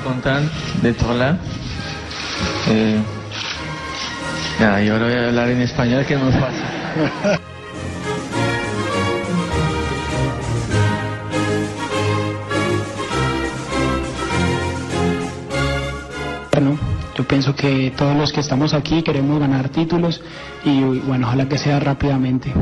preguntan de Tola. Eh, ya, y ahora voy a hablar en español que no es fácil. Bueno, yo pienso que todos los que estamos aquí queremos ganar títulos y bueno, ojalá que sea rápidamente.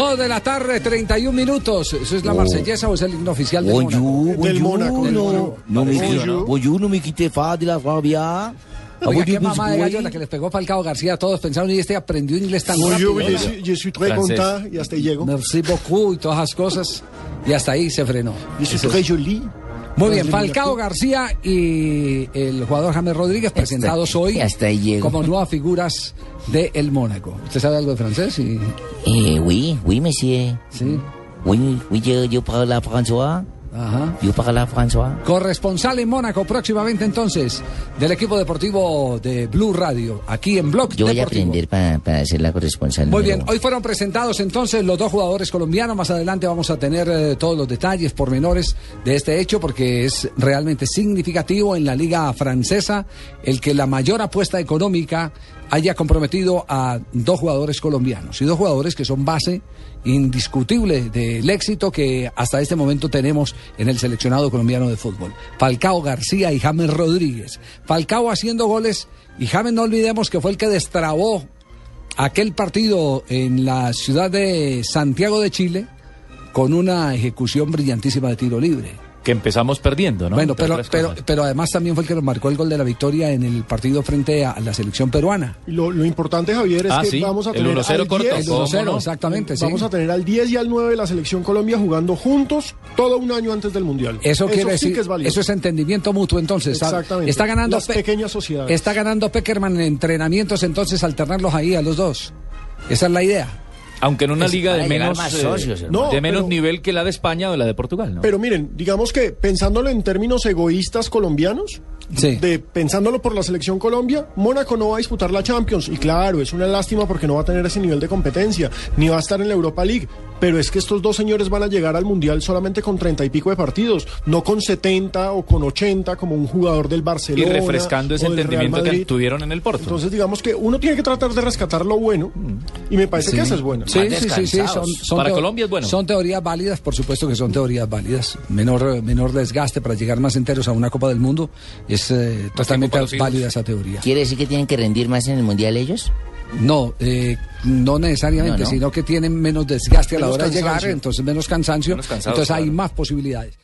Dos de la tarde, 31 minutos. ¿Eso es la marsellesa o es el himno oficial del Mónaco? Del Mónaco, no, me quite, fa de la rabia. Oiga, qué Bonjour, mamá de gallo la que les pegó Falcao García. Todos pensaron, y este aprendió inglés tan rápido. je suis, je suis très content y hasta ahí llego. Merci beaucoup y todas esas cosas. Y hasta ahí se frenó. Je suis très joli. Muy bien, Desde Falcao. García y el jugador James Rodríguez presentados hoy hasta como nuevas figuras del Mónaco. ¿Usted sabe algo de francés? Sí. Eh, oui, oui, monsieur. sí. Oui, oui, yo, yo parle François. Ajá. François. Corresponsal en Mónaco próximamente entonces del equipo deportivo de Blue Radio, aquí en Blog Yo voy a aprender para, para ser la corresponsal. Muy bien, uno. hoy fueron presentados entonces los dos jugadores colombianos. Más adelante vamos a tener eh, todos los detalles, pormenores de este hecho, porque es realmente significativo en la liga francesa el que la mayor apuesta económica haya comprometido a dos jugadores colombianos y dos jugadores que son base indiscutible del éxito que hasta este momento tenemos en el seleccionado colombiano de fútbol. Falcao García y James Rodríguez. Falcao haciendo goles y James no olvidemos que fue el que destrabó aquel partido en la ciudad de Santiago de Chile con una ejecución brillantísima de tiro libre. Que empezamos perdiendo, ¿no? Bueno, Entre pero, pero, pero además también fue el que nos marcó el gol de la victoria en el partido frente a la selección peruana. Lo, lo importante, Javier, es Ah, que sí, vamos a el tener 1-0 al corto, 10, El ¿Cómo 1-0, no? exactamente, sí. Vamos a tener al 10 y al 9 de la selección Colombia jugando juntos todo un año antes del Mundial. Eso, quiere sí decir, que es valioso. eso es entendimiento mutuo entonces. Está- Exactamente. Está ganando Las Pe- pequeñas sociedades. Está ganando Peckerman en entrenamientos, entonces alternarlos ahí a los dos. Esa es la idea. Aunque en una Es liga de menos, más eh, socios. No, de menos pero- nivel que la de España o la de Portugal, ¿no? Pero miren, digamos que pensándolo en términos egoístas colombianos, Sí. de pensándolo por la selección Colombia, Mónaco no va a disputar la Champions. Y claro, es una lástima porque no va a tener ese nivel de competencia, ni va a estar en la Europa League. Pero es que estos dos señores van a llegar al Mundial solamente con treinta y pico de partidos, no con 70 o con 80 como un jugador del y Barcelona. refrescando ese entendimiento que tuvieron en el Porto. Entonces digamos que uno tiene que tratar de rescatar lo bueno y me parece que eso es bueno. Sí, sí, sí, sí, son, descansados. son Para Colombia es bueno. Son teorías válidas, por supuesto que son teorías válidas. Menor, menor desgaste para llegar más enteros a una Copa del Mundo. Es eh, totalmente válida esa teoría. ¿Quiere decir que tienen que rendir más en el mundial ellos? No, eh, no necesariamente, No, no. sino que tienen menos desgaste a la Menos hora de llegar, entonces menos cansancio, Menos entonces hay claro. más posibilidades.